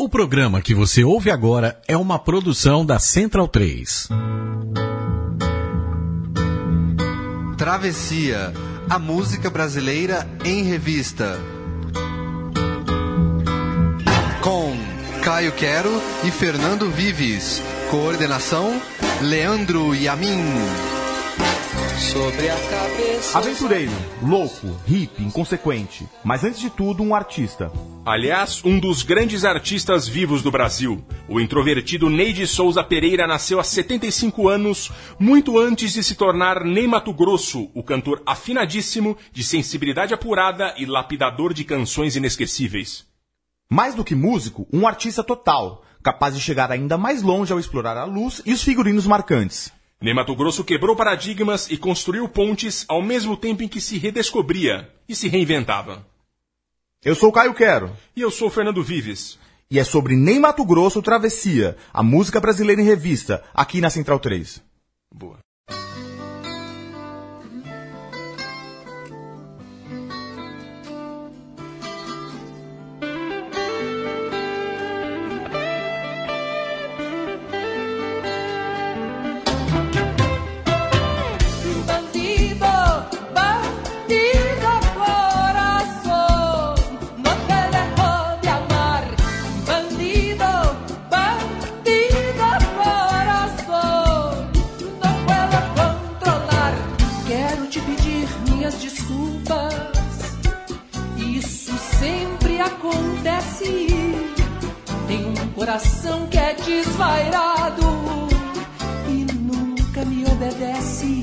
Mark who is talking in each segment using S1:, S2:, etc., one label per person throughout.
S1: O programa que você ouve agora é uma produção da Central 3.
S2: Travessia, a música brasileira em revista. Com Caio Quero e Fernando Vives. Coordenação: Leandro Yamin.
S3: Sobre a cabeça.
S4: Aventureiro, louco, hippie, inconsequente, mas antes de tudo um artista.
S5: Aliás, um dos grandes artistas vivos do Brasil. O introvertido Neide Souza Pereira nasceu há 75 anos, muito antes de se tornar Ney Mato Grosso, o cantor afinadíssimo, de sensibilidade apurada e lapidador de canções inesquecíveis.
S4: Mais do que músico, um artista total, capaz de chegar ainda mais longe ao explorar a luz e os figurinos marcantes.
S5: Ney Mato Grosso quebrou paradigmas e construiu pontes ao mesmo tempo em que se redescobria e se reinventava.
S4: Eu sou o Caio Quero.
S5: E eu sou o Fernando Vives.
S4: E é sobre Ney Mato Grosso Travessia, a música brasileira em revista, aqui na Central 3.
S5: Boa.
S6: Coração que é desvairado e nunca me obedece.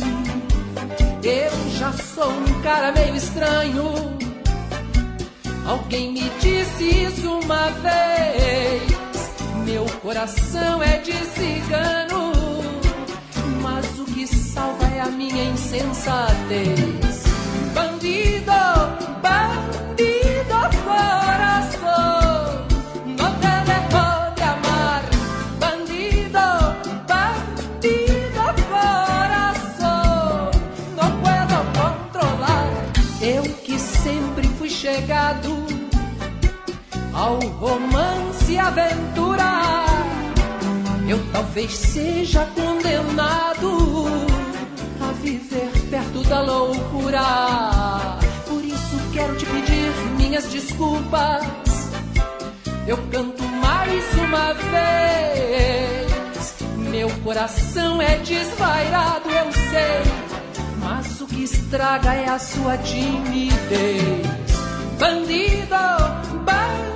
S6: Eu já sou um cara meio estranho. Alguém me disse isso uma vez. Meu coração é de cigano, mas o que salva é a minha insensatez. Ao romance e aventura. Eu talvez seja condenado a viver perto da loucura. Por isso quero te pedir minhas desculpas. Eu canto mais uma vez. Meu coração é desvairado, eu sei. Mas o que estraga é a sua timidez. Bandido, bandido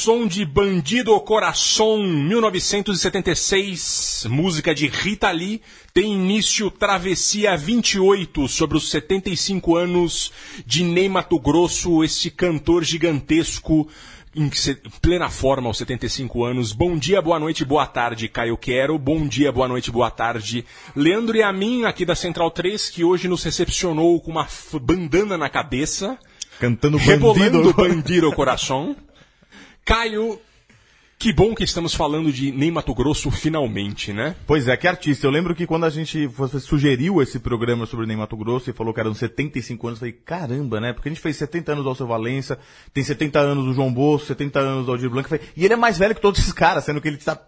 S5: som de Bandido Coração, 1976, música de Rita Lee, tem início Travessia 28, sobre os 75 anos de Ney Mato Grosso, esse cantor gigantesco, em plena forma aos 75 anos. Bom dia, boa noite, boa tarde, Caio Quero. Bom dia, boa noite, boa tarde, Leandro e a mim, aqui da Central 3, que hoje nos recepcionou com uma bandana na cabeça.
S4: Cantando
S5: Rebolando
S4: bandido.
S5: Bandido Coração. Caio, que bom que estamos falando de Ney Mato Grosso finalmente, né?
S4: Pois é, que artista. Eu lembro que quando a gente você sugeriu esse programa sobre Ney Mato Grosso e falou que eram 75 anos, eu falei, caramba, né? Porque a gente fez 70 anos do Alceu Valença, tem 70 anos do João Bosco, 70 anos do Aldir Blanc, falei, e ele é mais velho que todos esses caras, sendo que ele está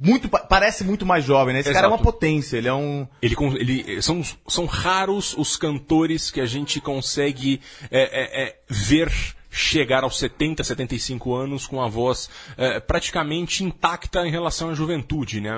S4: muito, pa- parece muito mais jovem, né? Esse cara é uma
S5: Exato.
S4: potência, ele é um...
S5: Ele, ele- são, são raros os cantores que a gente consegue é, é, é, ver chegar aos 70, 75 anos com a voz é, praticamente intacta em relação à juventude, né?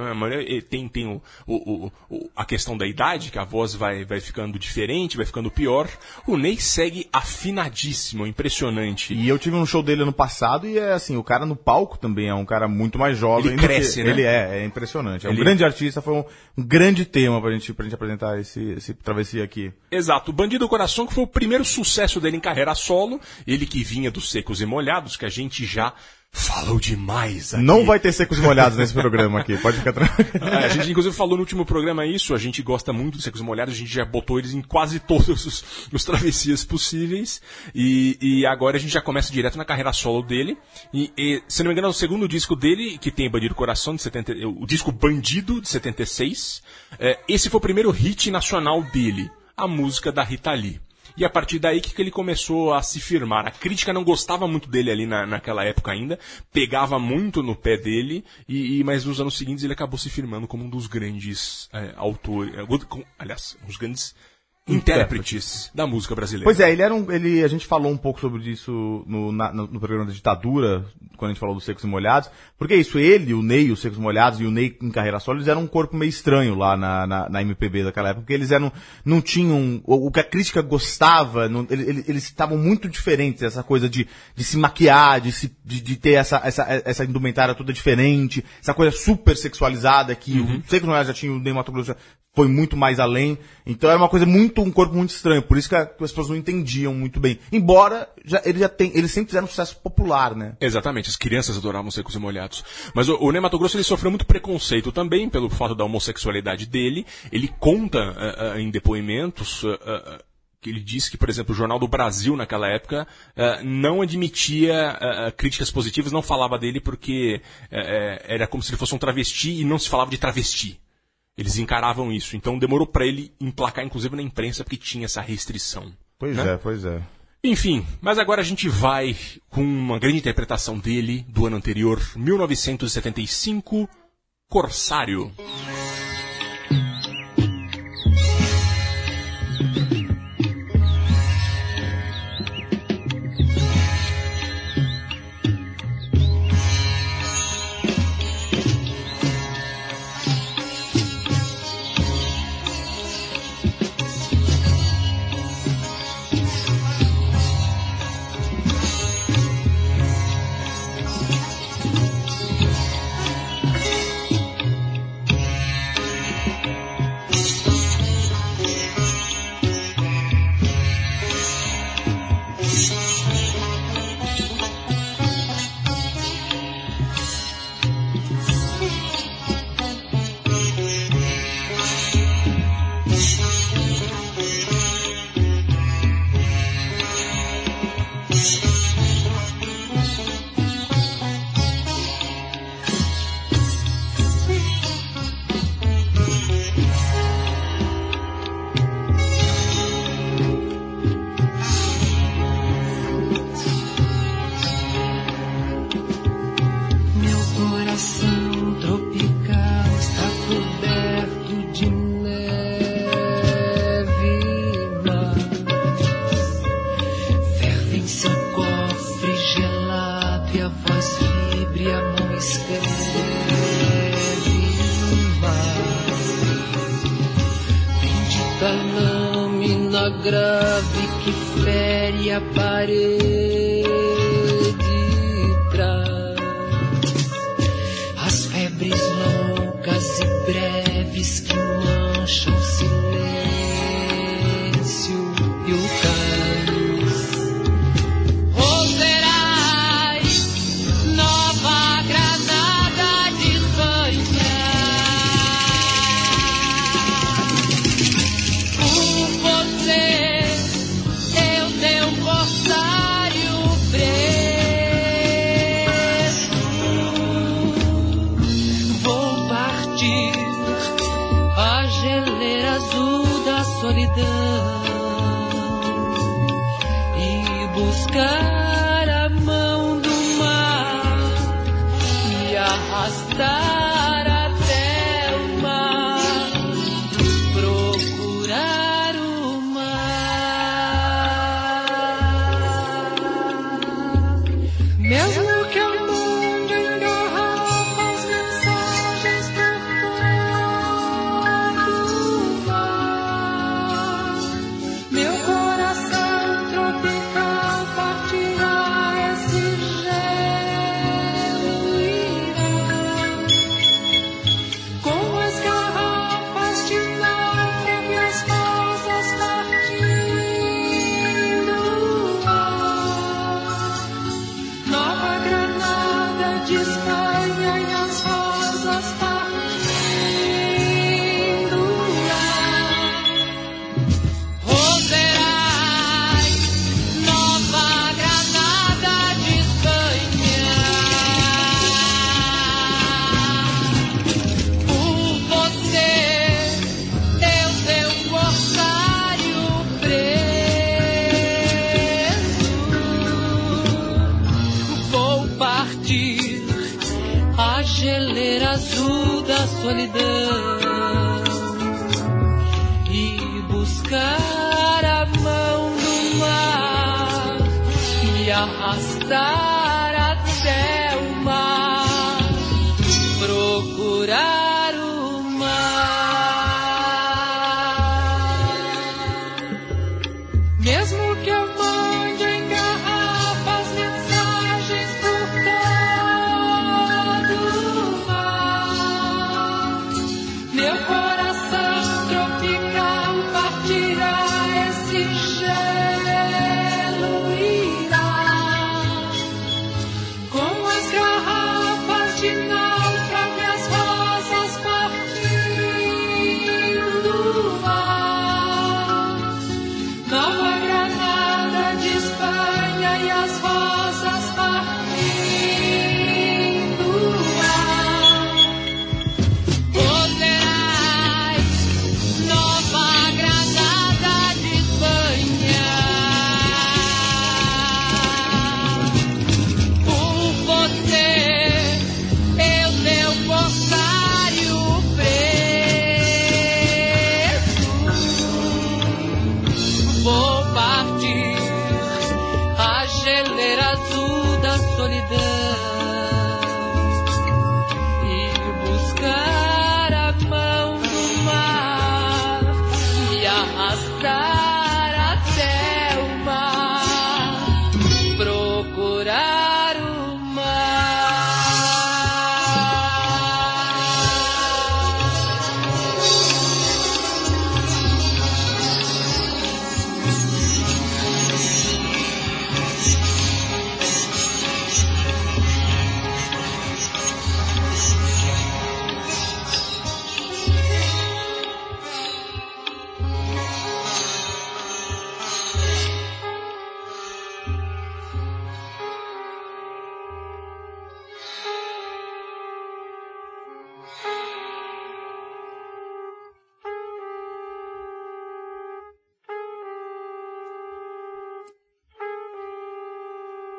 S5: Eh, tem, tem o, o- o- a questão da idade, que a voz vai, vai ficando diferente, vai ficando pior. O Ney segue afinadíssimo, impressionante.
S4: E eu tive um show dele ano passado e é assim, o cara no palco também é um cara muito mais jovem.
S5: Ele
S4: do
S5: cresce, né?
S4: Ele é, é impressionante. É um
S5: Ele-
S4: grande artista, foi um, um grande tema pra gente, pra gente apresentar esse, esse travessia aqui.
S5: Exato, o Bandido Coração que foi o primeiro sucesso dele em carreira solo, ele que vinha dos Secos e Molhados, que a gente já falou demais aqui.
S4: Não vai ter secos e molhados nesse programa aqui, pode ficar tranquilo.
S5: É, a gente inclusive falou no último programa isso, a gente gosta muito dos Secos e Molhados, a gente já botou eles em quase todos os, os travessias possíveis, e, e agora a gente já começa direto na carreira solo dele, e, e, se não me engano é o segundo disco dele, que tem Bandido Coração, de 70, o disco Bandido, de 76, é, esse foi o primeiro hit nacional dele, a música da Rita Lee. E a partir daí que que ele começou a se firmar. A crítica não gostava muito dele ali na, naquela época ainda, pegava muito no pé dele, e, e- mas nos anos seguintes ele acabou se firmando como um dos grandes é, autores, é, aliás, um dos grandes intérpretes da música brasileira.
S4: Pois é, ele era um. Ele, a gente falou um pouco sobre isso no, na- no, programa da ditadura, quando a gente falou dos secos e molhados. Porque é isso, ele, o Ney, os secos e molhados e o Ney em carreira solo, eles eram um corpo meio estranho lá na, na, na MPB daquela época, porque eles eram. não tinham. O, o que a crítica gostava, não- ele- ele- eles estavam muito diferentes, essa coisa de, de se maquiar, de, se, de, de ter essa, essa, essa indumentária toda diferente, essa coisa super sexualizada que o Secos e Molhados já tinha, o Ney Mato Grosso foi muito mais além. Então era uma coisa muito, um corpo muito estranho. Por isso que, a- que as pessoas não entendiam muito bem. Embora já, ele já tem, eles sempre fizeram um sucesso popular, né?
S5: Exatamente, as crianças adoravam secos e molhados. Mas o, o Grosso ele sofreu muito preconceito também pelo fato da homossexualidade dele. Ele conta eh, eh, em depoimentos eh, que ele disse que, por exemplo, o Jornal do Brasil naquela época eh, não admitia eh, críticas positivas, não falava dele porque eh, era como se ele fosse um travesti e não se falava de travesti. Eles encaravam isso. Então demorou para ele emplacar, inclusive na imprensa, porque tinha essa restrição.
S4: Pois
S5: Né?
S4: é, pois é.
S5: Enfim, mas agora a gente vai com uma grande interpretação dele do ano anterior, 1975, Corsário.
S6: Buscar a mão do mar e arrastar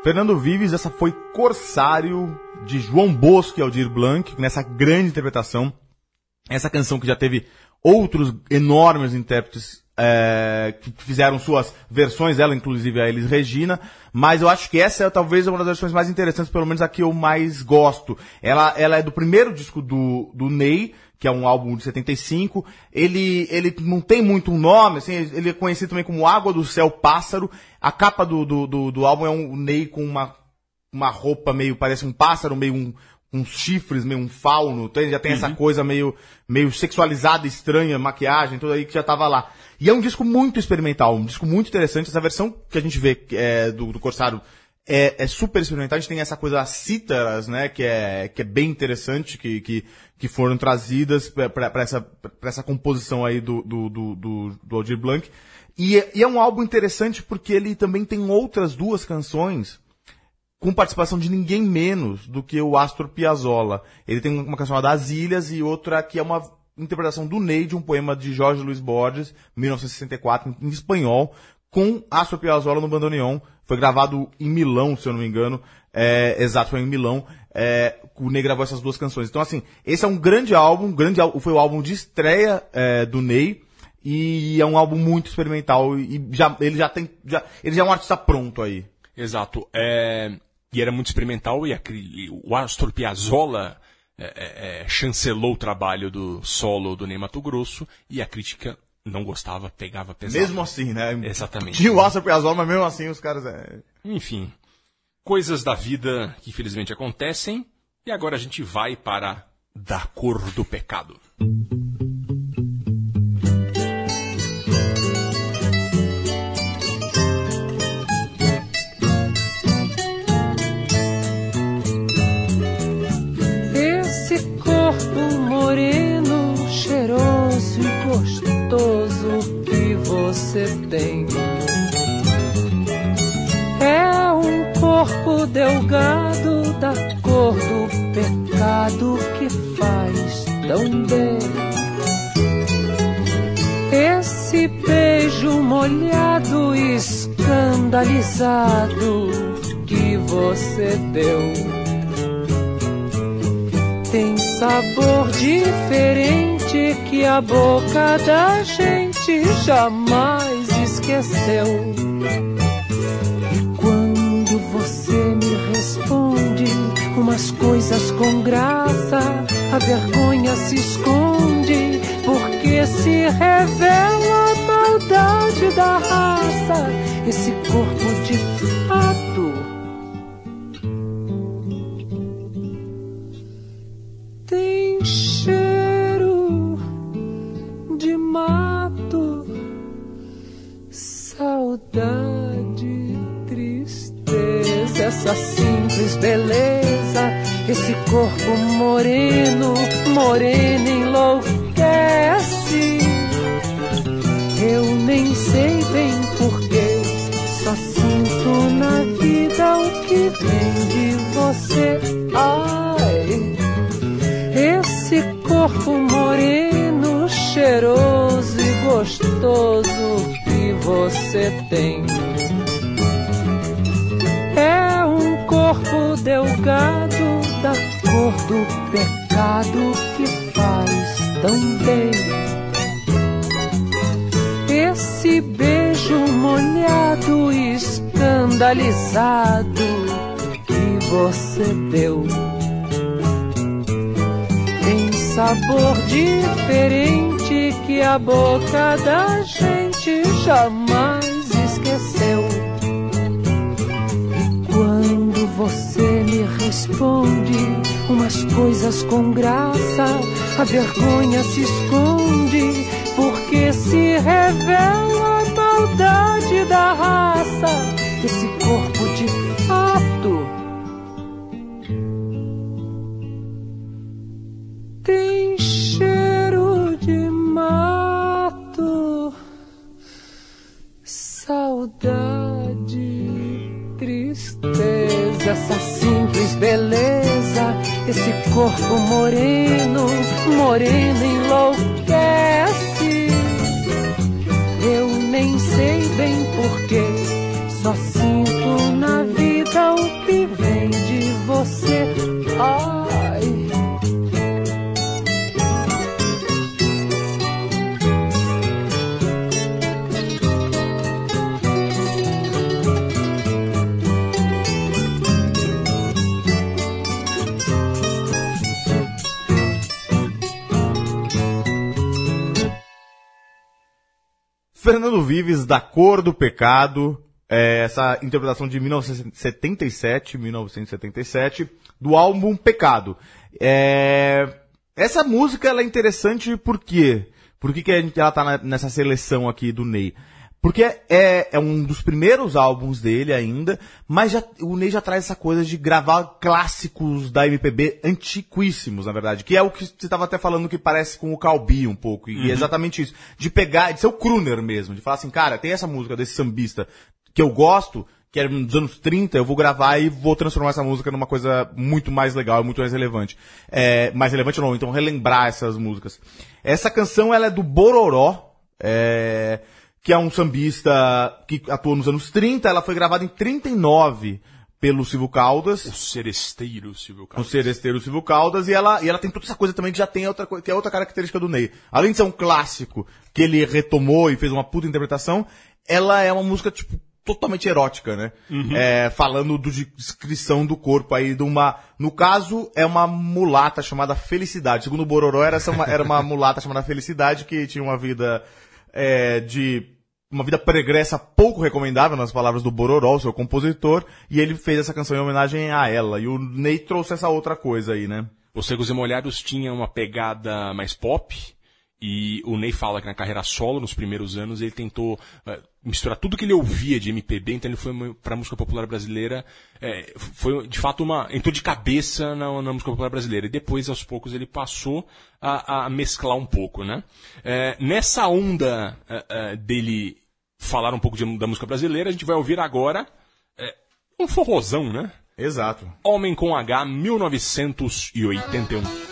S4: Fernando Vives, essa foi Corsário, de João Bosco e Aldir Blanc, nessa grande interpretação. Essa canção que já teve outros enormes intérpretes é, que fizeram suas versões, ela inclusive a Elis Regina, mas eu acho que essa é talvez uma das versões mais interessantes, pelo menos a que eu mais gosto. Ela, ela é do primeiro disco do, do Ney, que é um álbum de 75. Ele, ele não tem muito um nome, assim, ele é conhecido também como Água do Céu Pássaro. A capa do, do, do, do álbum é um Ney com uma, uma roupa meio, parece um pássaro, meio um, uns chifres, meio um fauno, então ele já tem essa coisa meio, meio sexualizada, estranha, maquiagem, tudo aí que já tava lá. E é um disco muito experimental, um disco muito interessante. Essa versão que a gente vê é, do, do Corsário é, é super experimental. A gente tem essa coisa das cítaras, né, que é, que é bem interessante, que, que, que foram trazidas para essa, pra essa composição aí do, do, do, do, do Aldir Blanc. E, é- e é um álbum interessante porque ele também tem outras duas canções com participação de ninguém menos do que o Astor Piazzolla. Ele tem uma canção chamada As Ilhas e outra que é uma interpretação do Ney de um poema de Jorge Luiz Borges, 1964, em espanhol, com Astor Piazzolla no bandoneon. Foi gravado em Milão, se eu não me engano. É, exato, foi em Milão. É, o Ney gravou essas duas canções. Então, assim, esse é um grande álbum, um grande, foi o álbum de estreia é, do Ney. E é um álbum muito experimental. E já, ele já tem. Já, ele já é um artista pronto aí.
S5: Exato. É, e era muito experimental e, a e o Astor Piazzolla é, é, é, chancelou o trabalho do solo do Ney Mato Grosso e a crítica não gostava, pegava pesado.
S4: Mesmo assim, né?
S5: Exatamente.
S4: Tinha o Astor Piazzolla, mas mesmo assim os caras... É...
S5: Enfim, coisas da vida que infelizmente acontecem e agora a gente vai para Da Cor do Pecado.
S6: Esse corpo moreno, cheiroso e gostoso que você tem. É um corpo delgado da cor do pecado que faz tão bem. Esse beijo molhado escandalizado que você deu tem sabor diferente que a boca da gente jamais esqueceu. E quando você me responde umas coisas com graça, a vergonha se esconde, porque se revela a maldade da raça, esse corpo de simples beleza, esse corpo moreno, moreno enlouquece. Eu nem sei bem porquê, só sinto na vida o que vem de você. Ai. Esse corpo moreno, cheiroso e gostoso que você tem. Delgado da cor do pecado que faz tão bem. Esse beijo molhado e escandalizado que você deu tem sabor diferente que a boca da gente jamais responde umas coisas com graça, a vergonha se esconde, porque se revela a maldade da raça, esse corpo de fato. tem cheiro de mato, saudade, beleza, esse corpo moreno, moreno enlouquece. Eu nem sei bem porquê, só sinto na vida o
S4: Fernando Vives, Da Cor do Pecado, é, essa interpretação de 1977, 1977, do álbum Pecado. É, essa música ela é interessante por quê? Por que, que ela tá nessa seleção aqui do Ney? Porque é, é um dos primeiros álbuns dele ainda, mas já, o Ney já traz essa coisa de gravar clássicos da MPB antiquíssimos, na verdade. Que é o que você estava até falando que parece com o Calbi um pouco. E é exatamente isso. De pegar, de ser o crooner mesmo. De falar assim, cara, tem essa música desse sambista que eu gosto, que era dos anos 30, eu vou gravar e vou transformar essa música numa coisa muito mais legal, muito mais relevante. É, mais relevante não, então relembrar essas músicas. Essa canção, ela é do Bororó, é, que é um sambista que atuou nos anos 30, ela foi gravada em 39 pelo Silvio Caldas.
S5: O seresteiro, Silvio
S4: O
S5: Caldas.
S4: Seresteiro Silvio Caldas, e ela, e ela tem toda essa coisa também que já tem outra, que é outra característica do Ney. Além de ser um clássico que ele retomou e fez uma puta interpretação, ela é uma música, tipo, totalmente erótica, né? É, falando do, de descrição do corpo aí de uma, no caso, é uma mulata chamada Felicidade. Segundo o Bororó, era, essa uma, era uma mulata chamada Felicidade que tinha uma vida, é, de, uma vida pregressa pouco recomendável, nas palavras do Bororó, seu compositor, e ele fez essa canção em homenagem a ela. E o Ney trouxe essa outra coisa aí, né?
S5: Os Secos e Molhados tinha uma pegada mais pop, e o Ney fala que na carreira solo, nos primeiros anos, ele tentou eh, misturar tudo que ele ouvia de MPB, então ele foi para a música popular brasileira, eh, foi de fato uma. entrou de cabeça na, na música popular brasileira, e depois, aos poucos, ele passou a, a mesclar um pouco, né? Eh, nessa onda eh, eh, dele falar um pouco de- da música brasileira, a gente vai ouvir agora eh, um forrozão, né?
S4: Exato.
S5: Homem com H, 1981.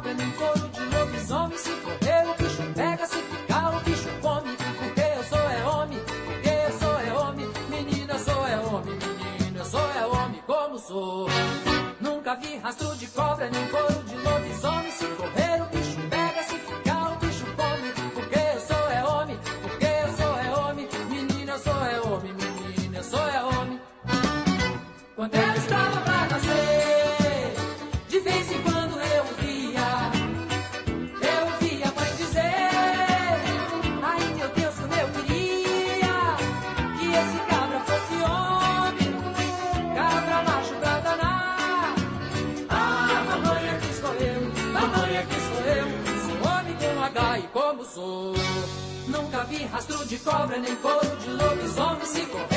S6: Cobra, nem couro de lobisomem. Se Nunca vi rastro de cobra, nem couro de lobisomem. Se correr,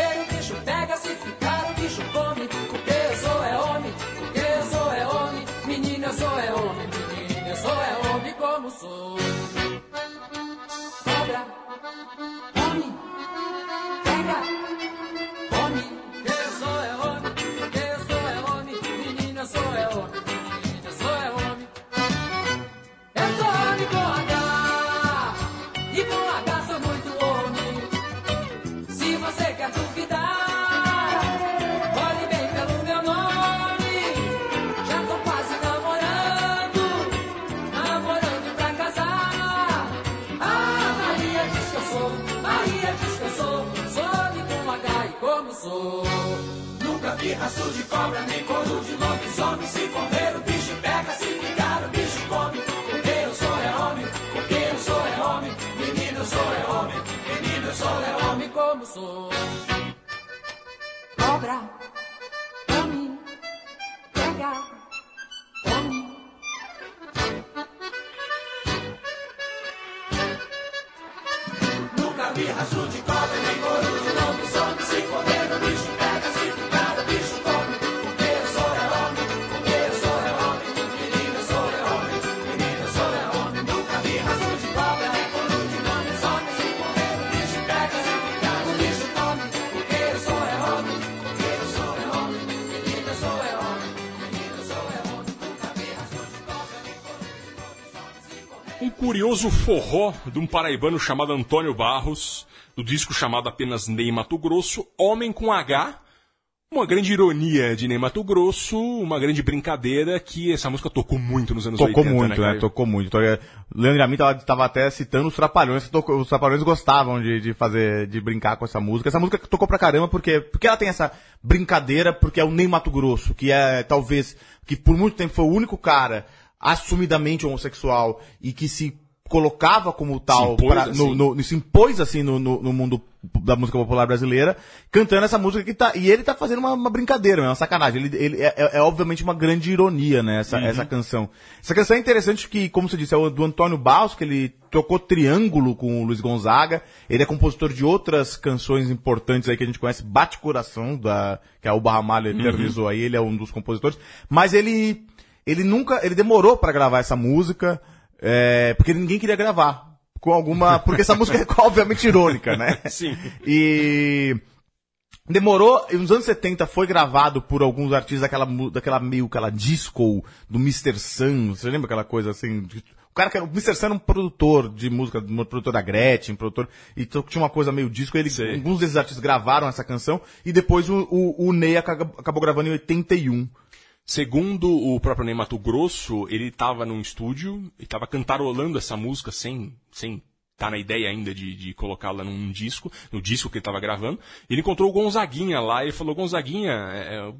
S5: curioso forró de um paraibano chamado Antônio Barros, do disco chamado apenas Ney Mato Grosso, Homem com H. Uma grande ironia de Ney Mato Grosso, uma grande brincadeira que essa música tocou muito nos anos
S4: Tocou
S5: 80,
S4: muito, né?
S5: Caio?
S4: Tocou muito. Então, é, Leandro Amin tava, tava até citando os Trapalhões. tocou- os Trapalhões gostavam de, de fazer, de brincar com essa música. Essa música tocou pra caramba porque, porque ela tem essa brincadeira, porque é o Ney Mato Grosso, que é talvez, que por muito tempo foi o único cara assumidamente homossexual e que se colocava como tal,
S5: impôs
S4: pra-
S5: assim.
S4: no, no- se impôs assim no, no- no mundo da música popular brasileira, cantando essa música que tá. E ele tá fazendo uma, uma brincadeira, uma sacanagem. Ele, ele é, é- é obviamente uma grande ironia, né, essa,
S5: Uhum.
S4: essa canção. Essa canção é interessante que, como você disse, é o do Antônio Baus, que ele tocou triângulo com o Luiz Gonzaga. Ele é compositor de outras canções importantes aí que a gente conhece, Bate Coração, da, que a Uba Ramalho eternizou aí, ele é um dos compositores. Mas ele, ele nunca, ele demorou pra gravar essa música, é, porque ninguém queria gravar. Com alguma, porque essa música é obviamente irônica, né?
S5: Sim.
S4: E demorou, nos anos 70 foi gravado por alguns artistas daquela, daquela meio, aquela disco do Mr. Sun, você lembra aquela coisa assim? o cara que era, o Mr. Sun era um produtor de música, um produtor da Gretchen, produtor, e tinha uma coisa meio disco, ele,
S5: Sei.
S4: alguns desses artistas gravaram essa canção, e depois o, o, o Ney aca- acabou gravando em 81.
S5: Segundo o próprio Ney Mato Grosso, ele estava num estúdio e estava cantarolando essa música sem sem tá na ideia ainda de, de colocá-la num disco, no disco que ele estava gravando. Ele encontrou o Gonzaguinha lá e falou: Gonzaguinha, é, é,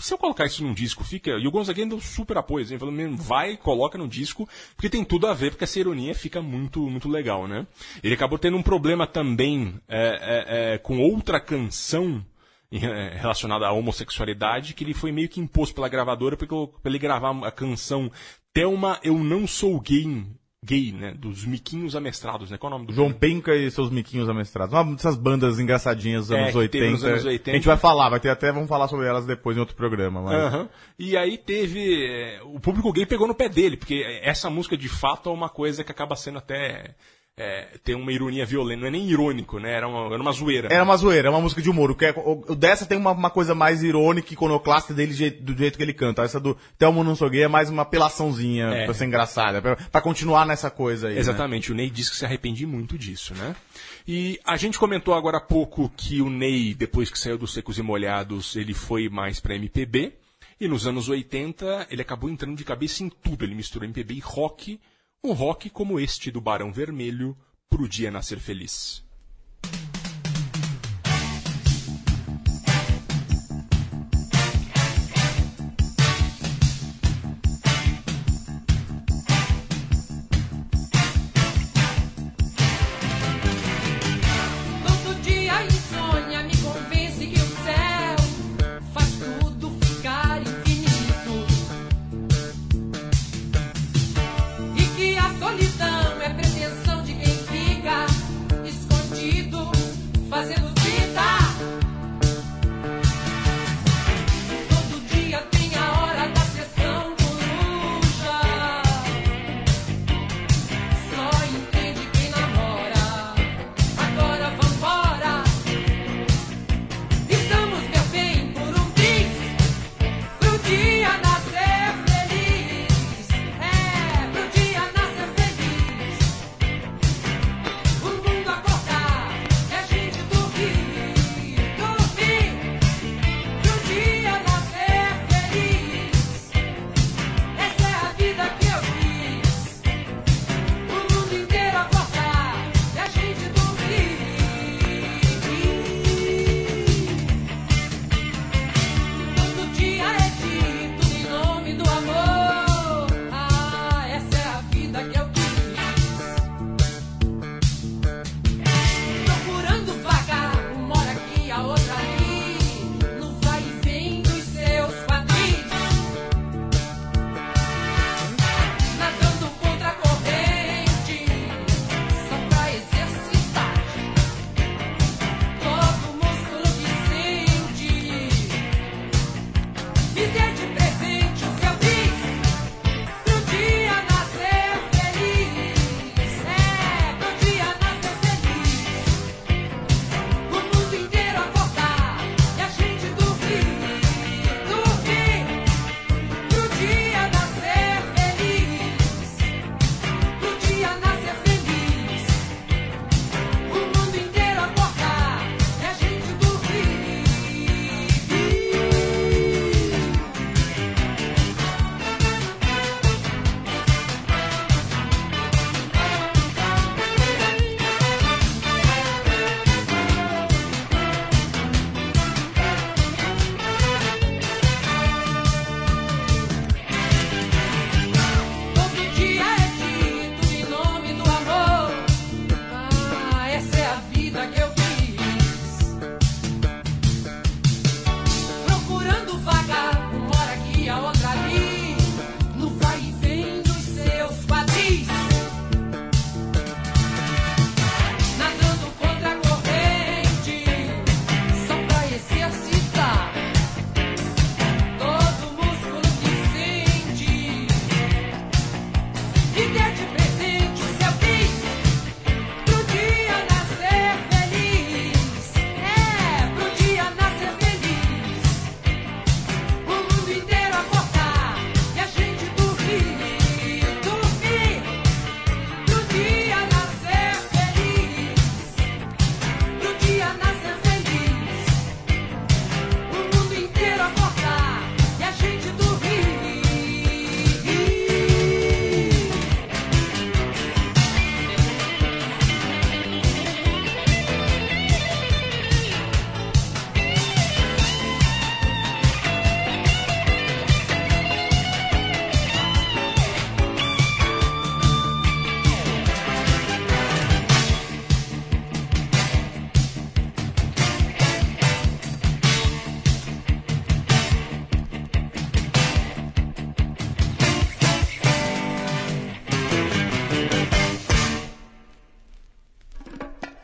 S5: se eu colocar isso num disco, fica. E o Gonzaguinha deu super apoio. assim, Ele falou: "Mesmo, vai, coloca no disco, porque tem tudo a ver, porque essa ironia fica muito, muito legal, né? Ele acabou tendo um problema também é, é, é, com outra canção relacionada à homossexualidade, que ele foi meio que imposto pela gravadora pra ele gravar a canção Thelma, Eu Não Sou Gay, gay, né? Dos miquinhos amestrados, né? Qual é o nome do
S4: João Penca e seus miquinhos amestrados. Uma dessas bandas engraçadinhas dos
S5: É,
S4: anos,
S5: que
S4: 80.
S5: teve nos anos 80.
S4: A gente vai falar, vai ter até, vamos falar sobre elas depois em outro programa, mas...
S5: Aham. E aí teve. eh, O público gay pegou no pé dele, porque essa música de fato é uma coisa que acaba sendo até. Eh, tem uma ironia violenta, não é nem irônico, né? Era uma, era uma zoeira.
S4: Era uma zoeira, é uma música de humor. O, que é- o- o dessa tem uma, uma coisa mais irônica, iconoclasta dele do jeito que ele canta. Essa do Thelma Não Sou Gay é mais uma apelaçãozinha
S5: É.
S4: pra ser engraçada, pra, pra continuar nessa coisa aí. né?
S5: Exatamente, o Ney disse que se arrepende muito disso, né? E a gente comentou agora há pouco que o Ney, depois que saiu dos Secos e Molhados, ele foi mais pra MPB. E nos anos 80, ele acabou entrando de cabeça em tudo. Ele misturou MPB e rock, um rock como este do Barão Vermelho, Pro Dia Nascer Feliz.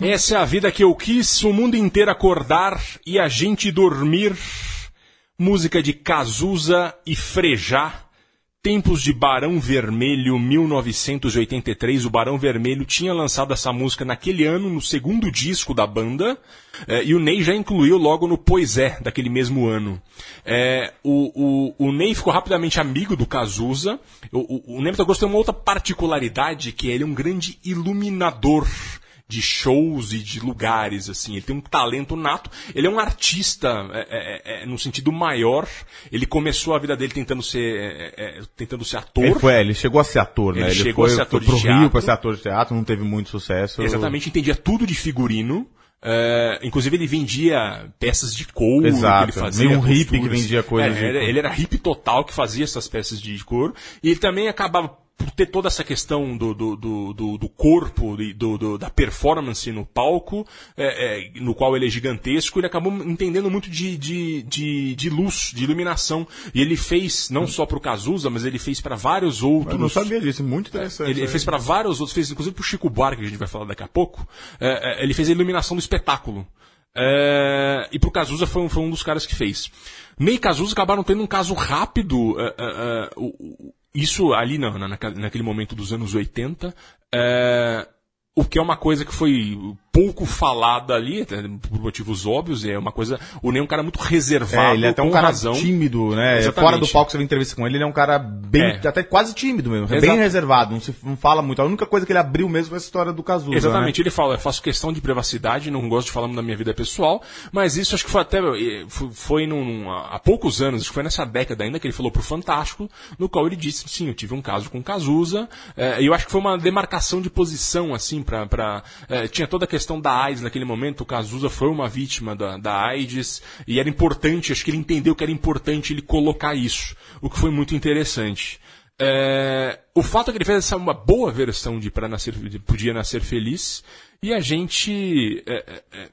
S5: Essa é a vida que eu quis, o mundo inteiro acordar e a gente dormir. Música de Cazuza e Frejá. Tempos de Barão Vermelho, 1983. O Barão Vermelho tinha lançado essa música naquele ano, no segundo disco da banda. eh, e o Ney já incluiu logo no Pois é, daquele mesmo ano. Eh, o, o, o Ney ficou rapidamente amigo do Cazuza. O, o, o Ney Mato Grosso tem uma outra particularidade, que ele é um grande iluminador de shows e de lugares, assim. Ele tem um talento nato. Ele é um artista, é, é, é, no sentido maior. Ele começou a vida dele tentando ser, é, é, tentando ser ator.
S4: Ele, foi, ele chegou a ser ator, né?
S5: Ele chegou
S4: foi,
S5: a ser ator
S4: foi pro
S5: de
S4: Rio
S5: teatro.
S4: pra ser ator de teatro, não teve muito sucesso.
S5: Exatamente, entendia tudo de figurino. É, inclusive ele vendia peças de couro
S4: Exato,
S5: que ele fazia.
S4: meio um hippie que vendia coisas
S5: É,
S4: couro.
S5: ele era hippie total que fazia essas peças de couro. E ele também acabava por ter toda essa questão do, do, do, do- corpo, do, do- da performance no palco, é, é, no qual ele é gigantesco, ele acabou entendendo muito de, de, de, de luz, de iluminação. E ele fez, não só pro Cazuza, mas ele fez para vários outros.
S4: Eu não sabia disso, muito interessante.
S5: Ele, ele fez para vários outros, fez inclusive pro Chico Buarque, que a gente vai falar daqui a pouco. É, é, ele fez a iluminação do espetáculo. É, e pro Cazuza foi, um- foi um dos caras que fez. Ney e Cazuza acabaram tendo um caso rápido. é, é, é, o- o- isso ali na, na- naquele momento dos anos 80. é, o que é uma coisa que foi pouco falada ali, até por motivos óbvios, é uma coisa. O Ney é um cara muito reservado,
S4: É, ele é até um cara
S5: razão.
S4: tímido, né?
S5: Exatamente.
S4: Fora do palco, você vê entrevista com ele, ele é um cara bem,
S5: É.
S4: até quase tímido mesmo,
S5: Exato.
S4: bem reservado, não, se, não fala muito. A única coisa que ele abriu mesmo foi a história do Cazuza,
S5: Exatamente,
S4: né?
S5: ele fala, eu faço questão de privacidade, não gosto de falar da minha vida pessoal, mas isso acho que foi até, eh, foi- foi num, há poucos anos, acho que foi nessa década ainda que ele falou pro Fantástico, no qual ele disse, sim, eu tive um caso com Cazuza, eh, e eu acho que foi uma demarcação de posição, assim, pra, pra eh, tinha toda a questão da AIDS naquele momento, o Cazuza foi uma vítima da, da AIDS, e era importante, acho que ele entendeu que era importante ele colocar isso, o que foi muito interessante. É, o fato é que ele fez essa uma boa versão de para nascer de podia nascer feliz e a gente é, é, é,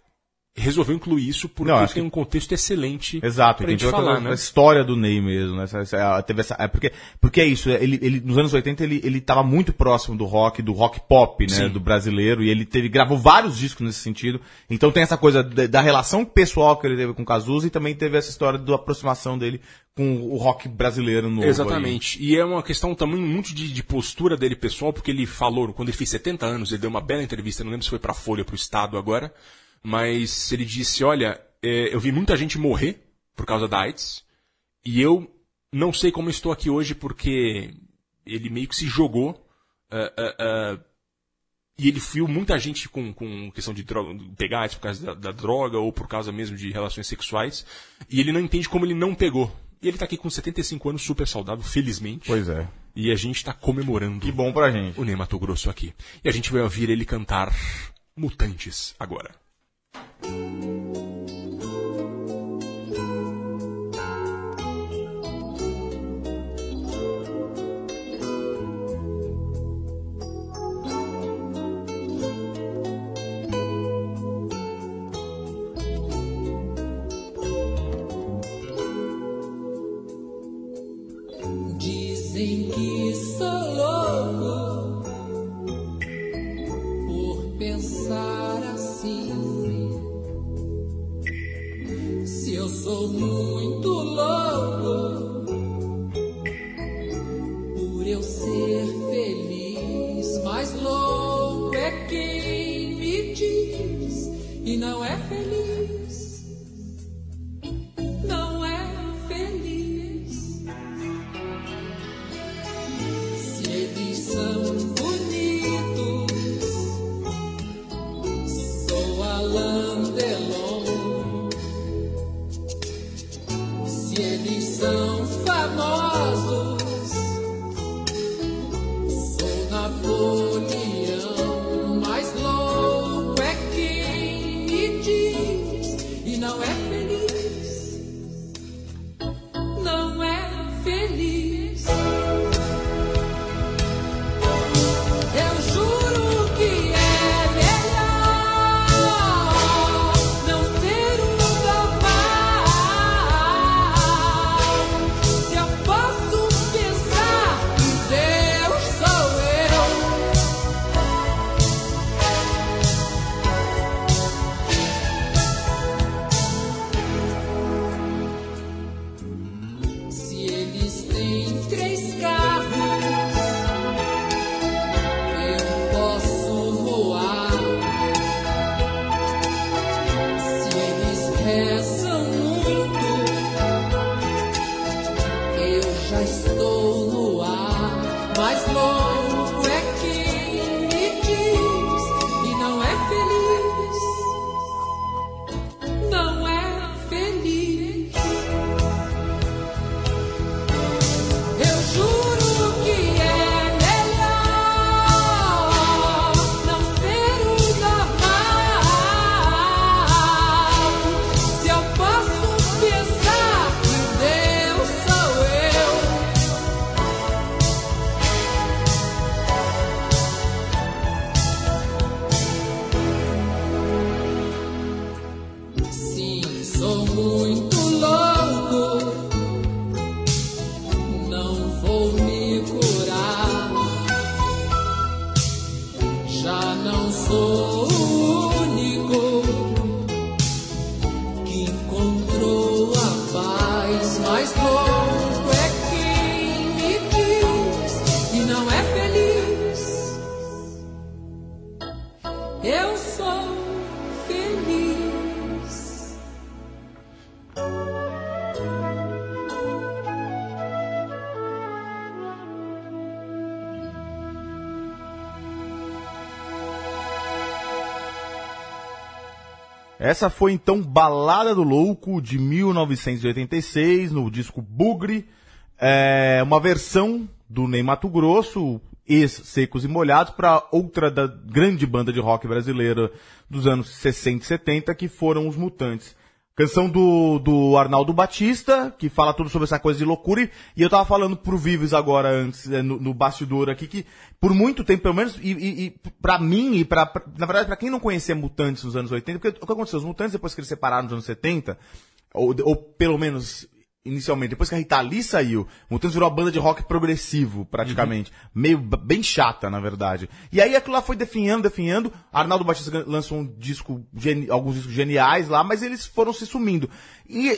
S5: resolveu incluir isso porque
S4: Não,
S5: tem um contexto excelente
S4: Exato, toda
S5: falar, né?
S4: a história do Ney mesmo, né? Essa, essa, teve essa, é porque, porque é isso, ele, ele, nos anos 80 ele, ele tava muito próximo do rock, do rock pop, né?
S5: Sim.
S4: Do brasileiro, e ele teve, gravou vários discos nesse sentido. Então tem essa coisa da, da relação pessoal que ele teve com o Cazuza e também teve essa história da aproximação dele com o rock brasileiro novo.
S5: Exatamente. E é uma questão também muito de, de postura dele pessoal, porque ele falou, quando ele fez 70 anos, ele deu uma bela entrevista, não lembro se foi pra Folha pro Estado agora, mas ele disse, olha, é, eu vi muita gente morrer por causa da AIDS, e eu não sei como estou aqui hoje porque ele meio que se jogou, é, é, é, e ele viu muita gente com, com questão de droga, pegar AIDS por causa da, da droga ou por causa mesmo de relações sexuais, e ele não entende como ele não pegou. E ele tá aqui com 75 anos, super saudável, felizmente.
S4: Pois é.
S5: E a gente tá comemorando
S4: Que bom pra gente.
S5: o Ney Mato Grosso aqui. E a gente vai ouvir ele cantar Mutantes agora.
S6: Dizem que sou louco
S4: Essa foi então Balada do Louco de 1986 no disco Bugre, é, uma versão do Ney Mato Grosso, ex-Secos e Molhados, para outra da grande banda de rock brasileira dos anos 60 e 70, que foram os Mutantes. Canção do, do Arnaldo Batista, que fala tudo sobre essa coisa de loucura. E, eu tava falando pro Vives agora, antes, é, no, no bastidor aqui, que por muito tempo, pelo menos, e, e, e pra mim, e pra, pra- na verdade, pra quem não conhecia Mutantes nos anos 80, porque o que aconteceu? Os Mutantes, depois que eles separaram nos anos 70, ou, ou pelo menos inicialmente, depois que a Rita Lee saiu, Mutantes virou uma banda de rock progressivo, praticamente. Meio b- bem chata, na verdade. E aí aquilo lá foi definhando, definhando. Arnaldo Batista lançou um disco, alguns discos geniais lá, mas eles foram se sumindo. E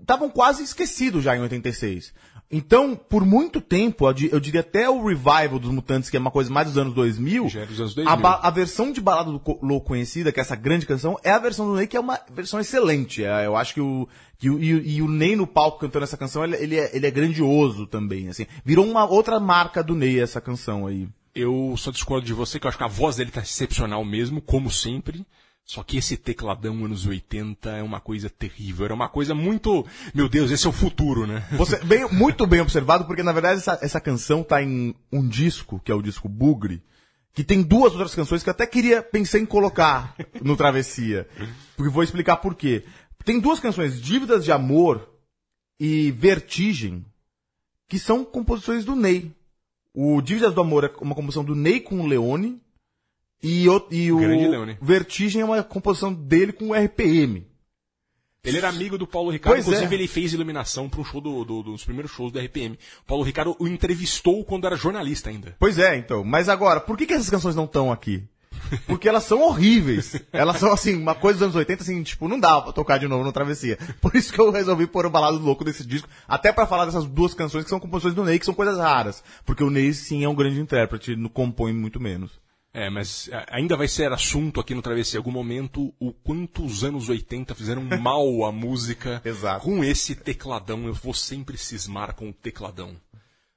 S4: estavam quase esquecidos já em 86. Então, por muito tempo, eu di- eu diria até o revival dos Mutantes, que é uma coisa mais dos anos 2000,
S5: Já é dos anos
S4: a
S5: 2000.
S4: ba- a versão de Balada do Co- Louco Conhecida, que é essa grande canção, é a versão do Ney, que é uma versão excelente. É, eu acho que o, que o, e, e o Ney no palco cantando essa canção, ele, ele é, ele é grandioso também, assim. Virou uma outra marca do Ney essa canção aí.
S5: Eu só discordo de você, que eu acho que a voz dele tá excepcional mesmo, como sempre. Só que esse tecladão anos 80 é uma coisa terrível. Era uma coisa muito. Meu Deus, esse é o futuro, né?
S4: Você, bem, muito bem observado, porque na verdade essa, essa canção tá em um disco, que é o disco Bugre, que tem duas outras canções que eu até queria, pensei em colocar no Travessia. Porque vou explicar por quê. Tem duas canções, Dívidas de Amor e Vertigem, que são composições do Ney. O Dívidas do Amor é uma composição do Ney com o Leone, e o, e o
S5: Leone.
S4: Vertigem é uma composição dele com o RPM.
S5: Ele era amigo do Paulo Ricardo,
S4: Pois
S5: inclusive
S4: é.
S5: ele fez iluminação para um show do, do- dos primeiros shows do RPM. O Paulo Ricardo o entrevistou quando era jornalista ainda.
S4: Pois é, então. Mas agora, por que, que essas canções não estão aqui? porque elas são horríveis. Elas são, assim, uma coisa dos anos 80, assim, tipo, não dá pra tocar de novo no Travessia. Por isso que eu resolvi pôr o Balado Louco desse disco, até pra falar dessas duas canções que são composições do Ney, que são coisas raras. Porque o Ney, sim, é um grande intérprete, não compõe muito menos.
S5: É, mas a- ainda vai ser assunto aqui no Travessia em algum momento o quanto os anos 80 fizeram mal à música
S4: Exato.
S5: com esse tecladão. Eu vou sempre cismar com o tecladão.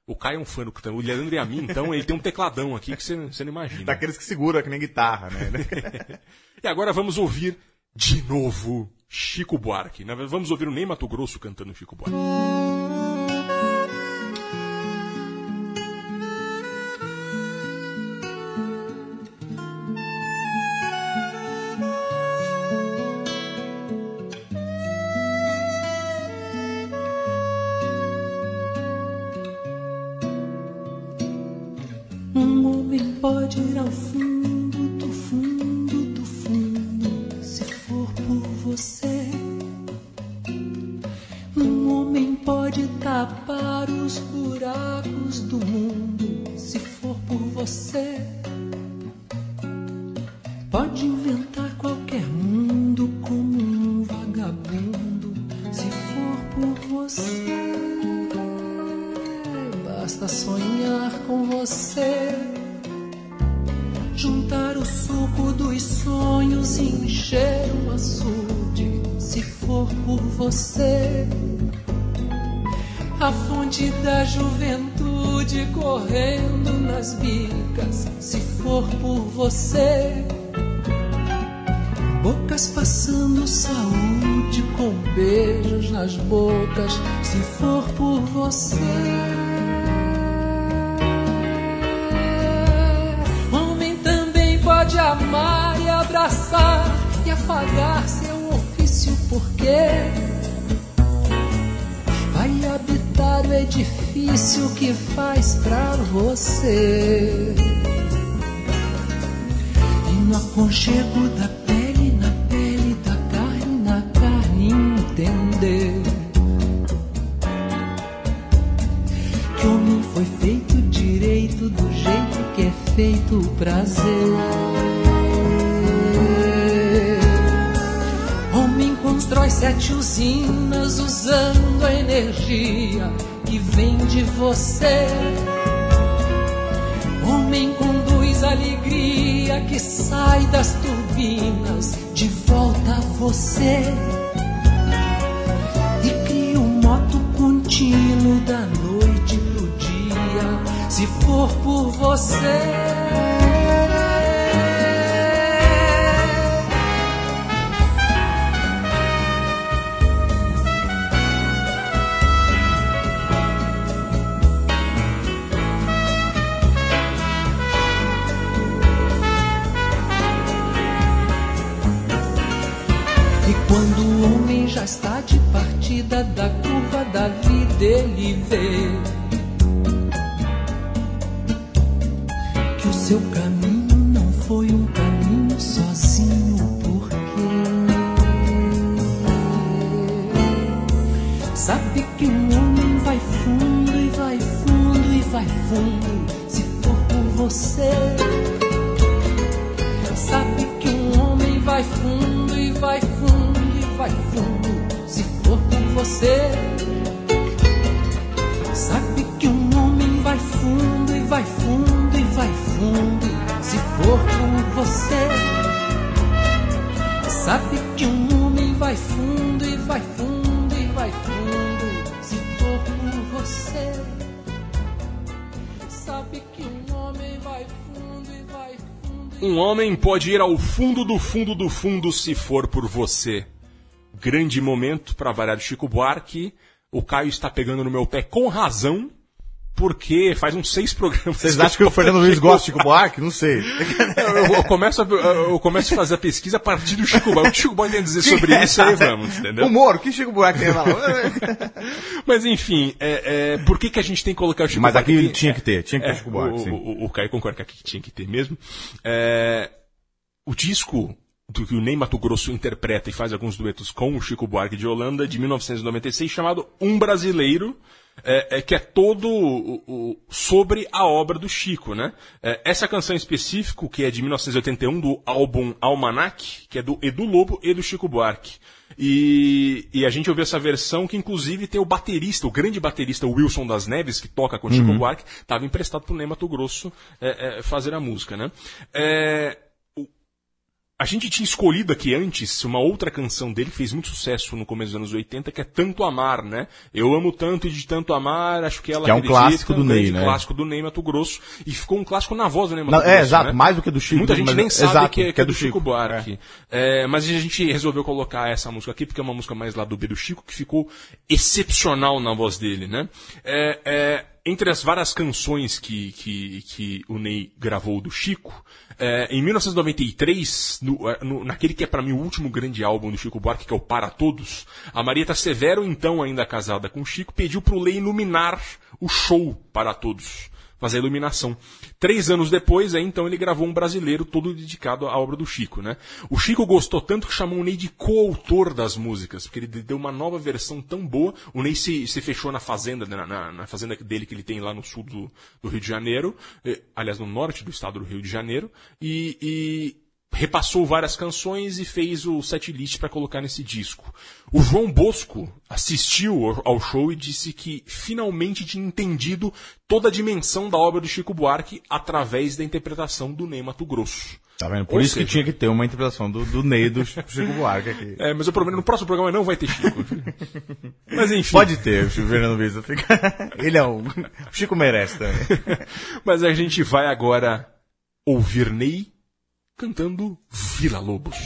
S5: O Caio é um fã do. O Leandro e a mim, então, ele tem um tecladão aqui que você, não imagina.
S4: Daqueles que segura, que nem guitarra, né?
S5: E agora vamos ouvir de novo Chico Buarque. Vamos ouvir o Ney Mato Grosso cantando Chico Buarque.
S6: Pode ir ao fundo afagar seu ofício, porque vai habitar o edifício que faz pra você. E no aconchego da se for por você. E quando o homem já está
S5: pode ir ao fundo do fundo do fundo se for por você. Grande momento para variar de Chico Buarque. O Caio está pegando no meu pé com razão, porque faz uns seis programas.
S4: Vocês acham que o Fernando Luiz gosta de Chico Buarque? Não sei.
S5: Eu, eu- começo a, eu começo a fazer a pesquisa a partir do Chico Buarque. O que o Chico Buarque tem a dizer sobre isso aí, vamos, entendeu?
S4: Humor, o que Chico Buarque tem lá?
S5: Mas enfim, é, é, por que, que a gente tem que colocar o Chico
S4: Mas
S5: Buarque?
S4: aqui tinha que ter, tinha que ter
S5: É,
S4: Chico Buarque,
S5: o,
S4: sim.
S5: o, o Caio concorda que aqui tinha que ter mesmo. É, o disco do que o Ney Mato Grosso interpreta e faz alguns duetos com o Chico Buarque de Holanda, de 1996, chamado Um Brasileiro, é, é que é todo o- o- sobre a obra do Chico, né? É, essa canção em específico, que é de 1981, do álbum Almanac, que é do Edu Lobo e do Chico Buarque. E, e a gente ouviu essa versão que inclusive tem o baterista, o grande baterista Wilson das Neves, que toca com o Chico Buarque, estava emprestado pro Ney Mato Grosso é, é, fazer a música, né? É, a gente tinha escolhido aqui antes uma outra canção dele que fez muito sucesso no começo dos anos 80, que é Tanto Amar, né? Eu amo tanto e de tanto amar, acho que ela
S4: Que é um clássico do
S5: grande
S4: Ney, né?
S5: clássico do Ney Mato Grosso. E ficou um clássico na voz do Ney Mato
S4: Não,
S5: Grosso.
S4: é, exato,
S5: né?
S4: mais do que do Chico.
S5: Muita gente nem sabe
S4: exato,
S5: que, é, que é do Chico, Buarque. É, mas a gente resolveu colocar essa música aqui porque é uma música mais lá do B do Chico que ficou excepcional na voz dele, né? É, é, entre as várias canções que, que, que o Ney gravou do Chico, é, em 1993, no- é, no- naquele que é pra mim o último grande álbum do Chico Buarque, que é o Para Todos, a Marieta Severo, então ainda casada com o Chico, pediu pro Lei iluminar o show Para Todos fazer a iluminação. Três anos depois, aí, então, ele gravou um brasileiro todo dedicado à obra do Chico, né? O Chico gostou tanto que chamou o Ney de coautor das músicas, porque ele deu uma nova versão tão boa. O Ney se, se fechou na fazenda, na, na- na fazenda dele que ele tem lá no sul do, do Rio de Janeiro, eh, aliás, no norte do estado do Rio de Janeiro, e, e repassou várias canções e fez o setlist para colocar nesse disco. O João Bosco assistiu ao- show e disse que finalmente tinha entendido toda a dimensão da obra do Chico Buarque através da interpretação do Ney Mato Grosso.
S4: Tá vendo? Por
S5: Ou
S4: isso que
S5: seja-
S4: tinha que ter uma interpretação do, do Ney do Chico Buarque aqui.
S5: É, mas o problema no próximo programa não vai ter Chico. mas enfim.
S4: Pode ter, o Fernando Visa fica. Ele é um. O Chico merece também.
S5: Mas a gente vai agora ouvir Ney cantando Vila Lobos.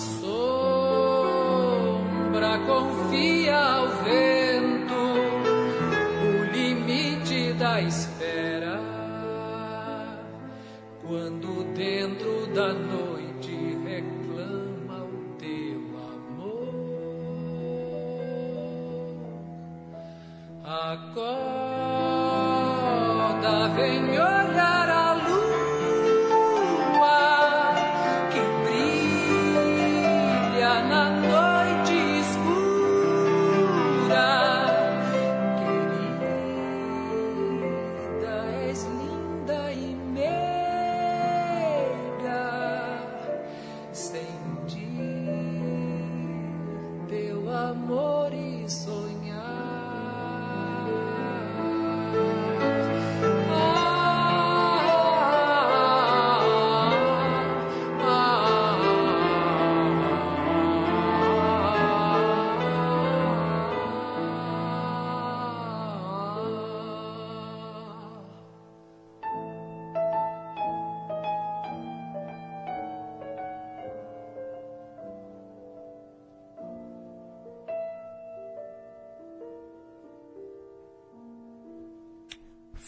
S6: Sombra confia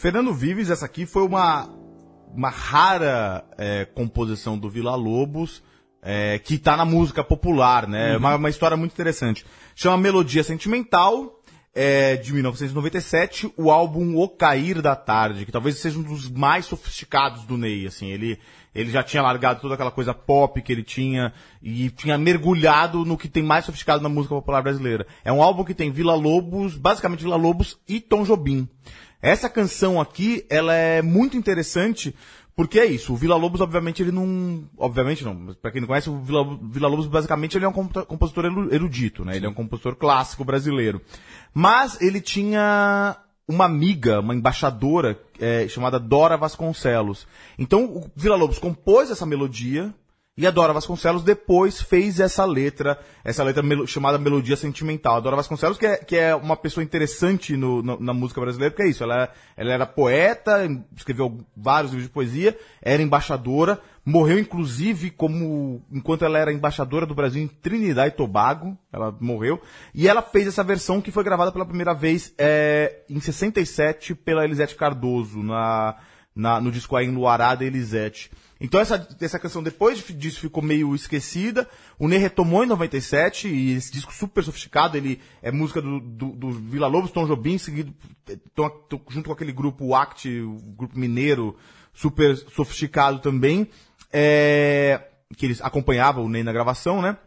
S4: Fernando Vives, essa aqui foi uma, uma rara é, composição do Vila Lobos, é, que tá na música popular, né? Uma, uma história muito interessante. Chama Melodia Sentimental, é, de 1997, o álbum O Cair da Tarde, que talvez seja um dos mais sofisticados do Ney, assim, ele, ele já tinha largado toda aquela coisa pop que ele tinha e tinha mergulhado no que tem mais sofisticado na música popular brasileira. É um álbum que tem Vila Lobos, basicamente Vila Lobos e Tom Jobim. Essa canção aqui, ela é muito interessante porque é isso, o Vila Lobos, obviamente, ele não. Obviamente não, mas pra quem não conhece, o Vila, Vila Lobos, basicamente, ele é um compo- compositor erudito, né? Ele é um compositor clássico brasileiro. Mas ele tinha uma amiga, uma embaixadora, é, chamada Dora Vasconcelos. Então, o Vila Lobos compôs essa melodia, e a Dora Vasconcelos depois fez essa letra, essa letra melo- chamada Melodia Sentimental. A Dora Vasconcelos, que é, que é uma pessoa interessante no- no- na música brasileira, porque é isso, ela, ela era poeta, escreveu vários livros de poesia, era embaixadora, morreu inclusive como, enquanto ela era embaixadora do Brasil em Trinidad e Tobago, ela morreu, e ela fez essa versão que foi gravada pela primeira vez é, em 67 pela Elisete Cardoso, na, na- no disco Aí Luará da Elisete. Então essa, essa canção depois disso ficou meio esquecida. O Ney retomou em 97 e esse disco super sofisticado, ele é música do, do, do Vila Lobos, Tom Jobim, seguido tom- junto com aquele grupo Act, o grupo mineiro, super sofisticado também, é, que eles acompanhavam o Ney na gravação, né?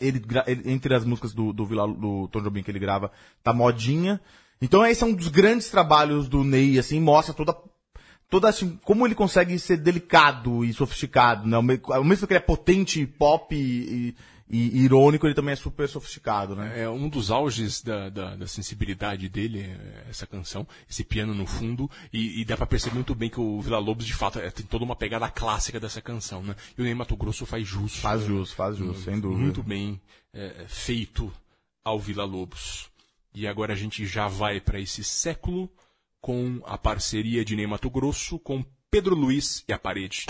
S4: ele, ele- entre as músicas do, do, Vila, do Tom Jobim que ele grava, tá modinha. Então esse é um dos grandes trabalhos do Ney, assim, mostra toda, toda assim, como ele consegue ser delicado e sofisticado, né? Ao me- Ao mesmo que ele é potente, pop e, e- e irônico, ele também é super sofisticado, né?
S6: É um dos auges da, da, da sensibilidade dele, é, essa canção, esse piano no fundo, e, e dá pra perceber muito bem que o Vila Lobos, de fato, é, tem toda uma pegada clássica dessa canção, né? E o Ney Mato Grosso faz jus.
S4: Faz jus, faz jus, sem dúvida.
S6: Muito bem é, feito ao Vila Lobos. E agora a gente já vai para esse século com a parceria de Ney Mato Grosso com Pedro Luiz e a Parede.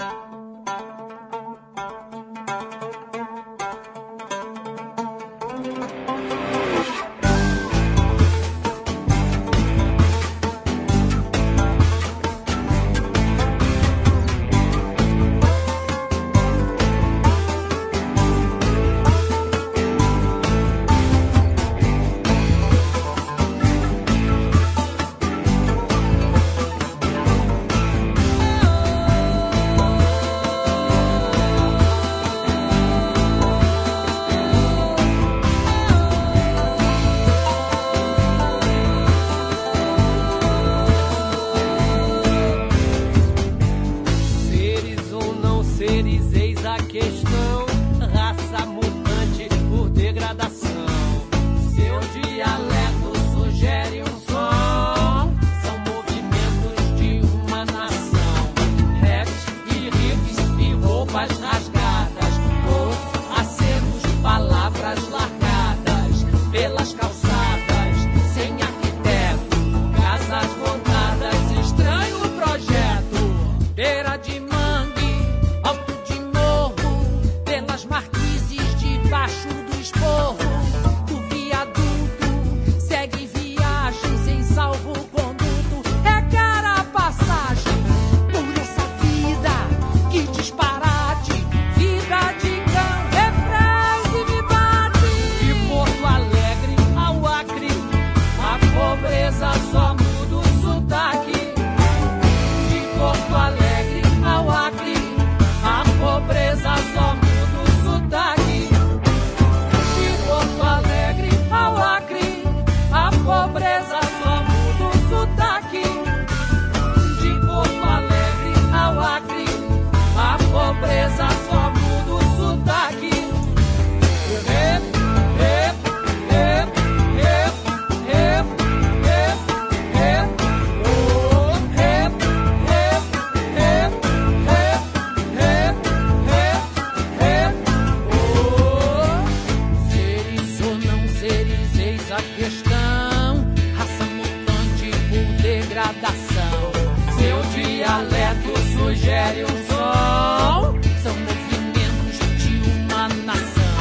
S7: Degradação. Seu dialeto sugere um som. São movimentos de uma nação.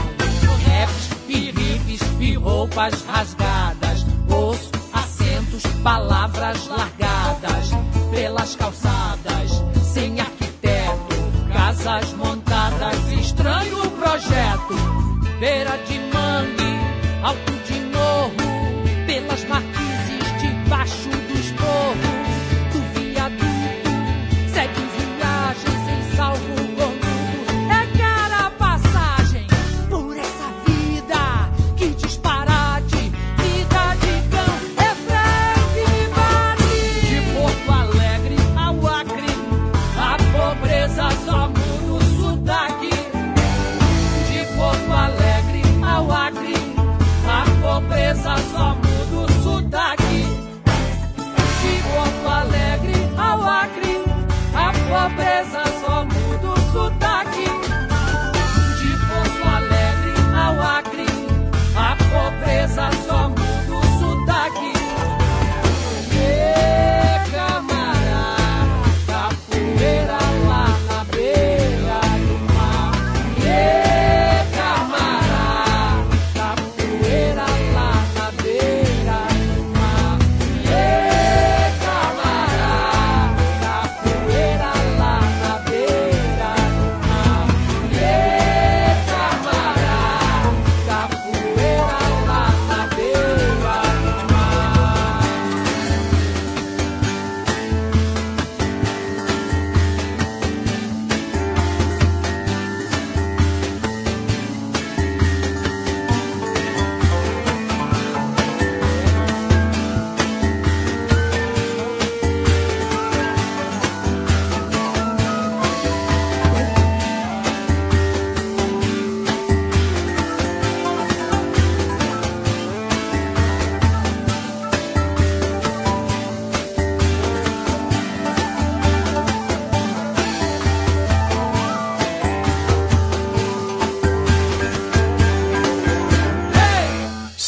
S7: Raps e riffs e roupas rasgadas. Osso, acentos, palavras largadas.
S6: pelas calçadas, sem arquiteto, casas montadas, estranho projeto, beira de mangue, alto de morro, pelas marquises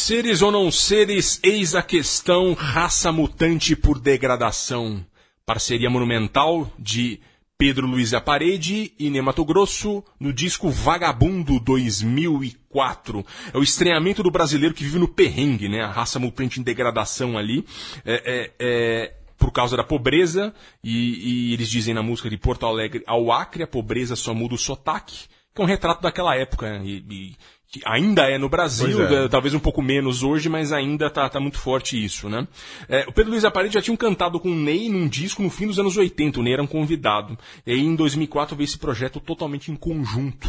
S5: Seres ou não seres, eis a questão, raça mutante por degradação. Parceria monumental de Pedro Luiz da Parede e Nemato Grosso no disco Vagabundo 2004. É o estranhamento do brasileiro que vive no perrengue, né? A raça mutante em degradação ali. É, é, é, por causa da pobreza, e, e eles dizem na música de Porto Alegre ao Acre, a pobreza só muda o sotaque, que é um retrato daquela época, né? e, e que ainda é no Brasil,
S4: é.
S5: eh, talvez um pouco menos hoje, mas ainda tá, tá muito forte isso, né? Eh, o Pedro Luiz Aparede já tinha cantado com o Ney num disco no fim dos anos 80, o Ney era um convidado. E aí em 2004 veio esse projeto totalmente em conjunto.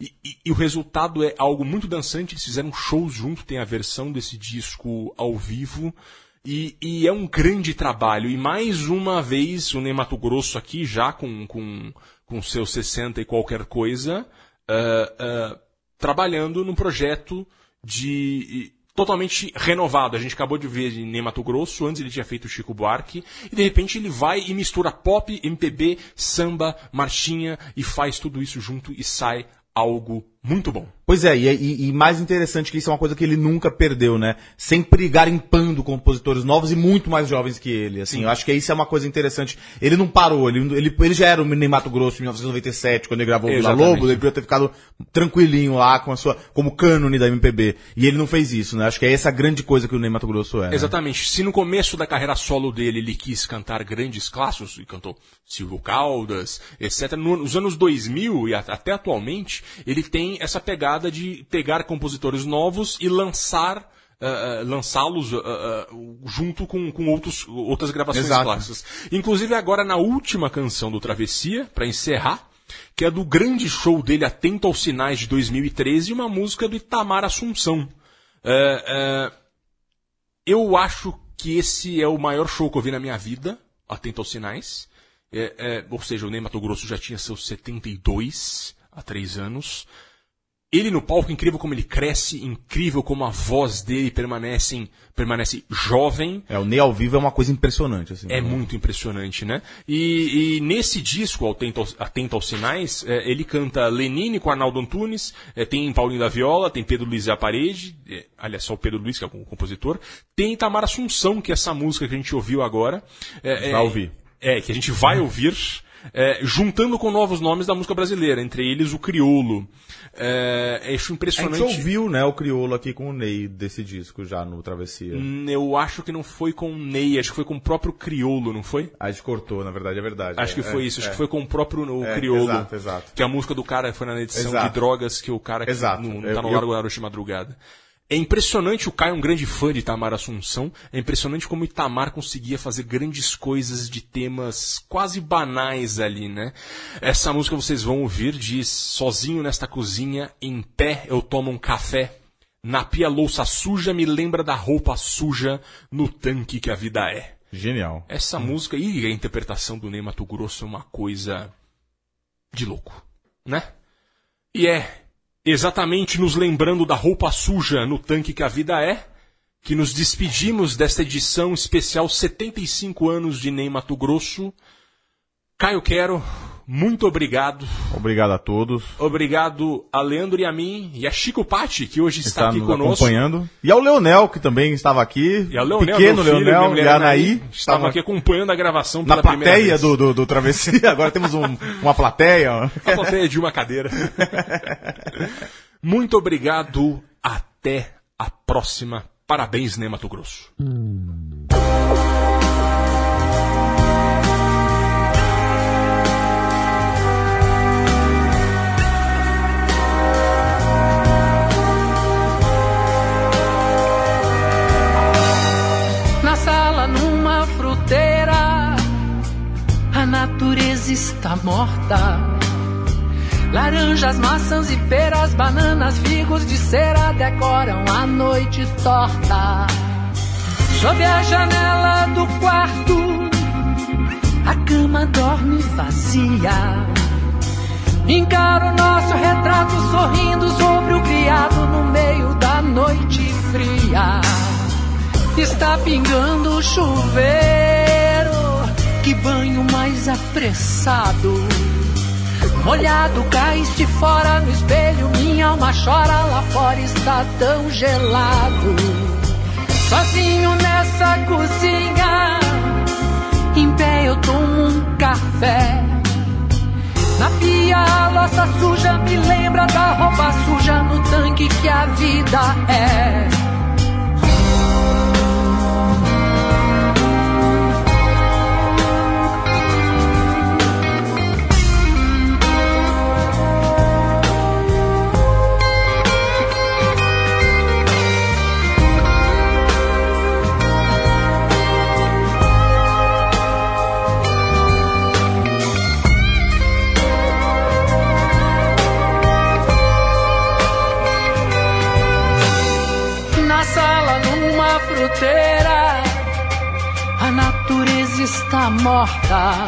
S5: E, e- e o resultado é algo muito dançante, eles fizeram shows junto, tem a versão desse disco ao vivo. E, e é um grande trabalho. E mais uma vez, o Ney Mato Grosso aqui, já com, com, com seus 60 e qualquer coisa, ah, ah, trabalhando num projeto de totalmente renovado. A gente acabou de ver em Mato Grosso, antes ele tinha feito Chico Buarque, e de repente ele vai e mistura pop, MPB, samba, marchinha e faz tudo isso junto e sai algo muito bom.
S4: Pois é, e, e- e mais interessante que isso é uma coisa que ele nunca perdeu, né? Sempre garimpando compositores novos e muito mais jovens que ele, assim. Eu acho que isso é uma coisa interessante. Ele não parou, ele, ele, ele já era o Ney Mato Grosso em 1997, quando ele gravou o Vila. Lobo, ele podia ter ficado tranquilinho lá com a sua, como cânone da MPB. E ele não fez isso, né? Acho que é essa a grande coisa que o Ney Mato Grosso é. né?
S5: Exatamente. Se no começo da carreira solo dele ele quis cantar grandes clássicos, e cantou Silvio Caldas, etc., no- nos anos 2000 e até atualmente, ele tem essa pegada de pegar compositores novos e lançar. ah, ah, lançá-los ah, junto com, com outros, outras gravações
S4: Exato.
S5: clássicas. Inclusive agora na última canção do Travessia, para encerrar, que é do grande show dele Atento aos Sinais de 2013, uma música do Itamar Assunção. Eu acho que esse é o maior show que eu vi na minha vida, atento aos sinais. É, é, ou seja, o Ney Mato Grosso já tinha seus 72 há três anos. Ele no palco, incrível como ele cresce, incrível como a voz dele permanece, permanece jovem.
S4: É, o Ney ao vivo é uma coisa impressionante, assim.
S5: É muito impressionante, né? E, e nesse disco, Atento aos, Atento aos Sinais, é, ele canta Lenine com Arnaldo Antunes, é, tem Paulinho da Viola, tem Pedro Luiz à Parede, é, aliás, só o Pedro Luiz, que é o compositor, tem Itamar Assunção, que é essa música que a gente ouviu agora. É, é,
S4: Vai ouvir.
S5: É, que a gente vai ouvir. é, juntando com novos nomes da música brasileira, entre eles o crioulo. É, acho
S4: A gente
S5: impressionante.
S4: ouviu, né, o crioulo aqui com o Ney desse disco já no Travessia.
S5: Hum, Eu acho que não foi com o Ney, acho que foi com o próprio crioulo, não foi?
S4: A gente cortou, na verdade, é verdade.
S5: Acho
S4: é,
S5: que foi
S4: é,
S5: isso, acho
S4: é.
S5: que foi com o próprio o
S4: É,
S5: crioulo.
S4: exato, exato.
S5: Que a música do cara foi na edição
S4: Exato.
S5: de drogas que o cara que
S4: Exato.
S5: não, não
S4: Eu-
S5: tá no
S4: eu-
S5: Largo da Noite de Madrugada. É impressionante, o Caio é um grande fã de Itamar Assunção, é impressionante como Itamar conseguia fazer grandes coisas de temas quase banais ali, né? Essa música vocês vão ouvir diz, sozinho nesta cozinha, em pé eu tomo um café, na pia louça suja me lembra da roupa suja no tanque que a vida é.
S4: Genial.
S5: Essa música e a interpretação do Ney Mato Grosso é uma coisa de louco, né? E é exatamente nos lembrando da roupa suja no tanque que a vida é que nos despedimos desta edição especial 75 anos de Ney Mato Grosso. Caio Quero, muito obrigado.
S4: Obrigado a todos.
S5: Obrigado a Leandro e a mim e a Chico Patti, que hoje está, aqui
S4: nos
S5: conosco.
S4: acompanhando. E ao Leonel, que também estava aqui.
S5: E a Leonel,
S4: Pequeno
S5: filho,
S4: Leonel e a Anaí.
S5: estava
S4: estavam
S5: aqui acompanhando a gravação
S4: na
S5: pela primeira
S4: plateia do, do, do Travessia. Agora temos um- uma plateia. ó.
S5: A plateia de uma cadeira. Muito obrigado. Até a próxima. Parabéns, Ney Mato Grosso.
S6: Na está morta. Laranjas, maçãs e peras, bananas, figos de cera decoram a noite torta. Sob a janela do quarto, a cama dorme vazia. Encaro nosso retrato sorrindo sobre o criado no meio da noite fria. Está pingando chuveiro, que banho mais apressado. Molhado, caíste fora no espelho, minha alma chora lá fora, está tão gelado. Sozinho nessa cozinha, em pé eu tomo um café. Na pia a louça suja me lembra da roupa suja no tanque que a vida é. Fruteira, a natureza está morta.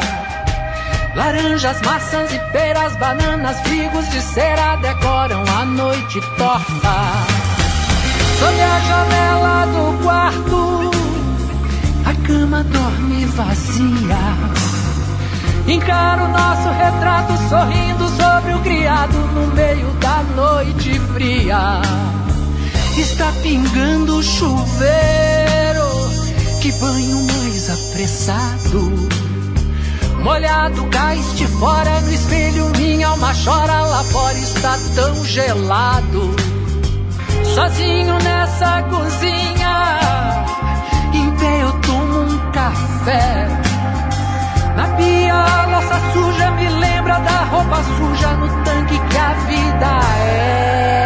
S6: Laranjas, maçãs e peras, bananas, figos de cera decoram a noite torta. Sob a janela do quarto, a cama dorme vazia. Encaro nosso retrato sorrindo sobre o criado no meio da noite fria. Está pingando chuveiro, que banho mais apressado. Molhado, caíste fora no espelho, minha alma chora lá fora, está tão gelado. Sozinho nessa cozinha, em pé eu tomo um café. Na pia a louça suja me lembra da roupa suja no tanque que a vida é.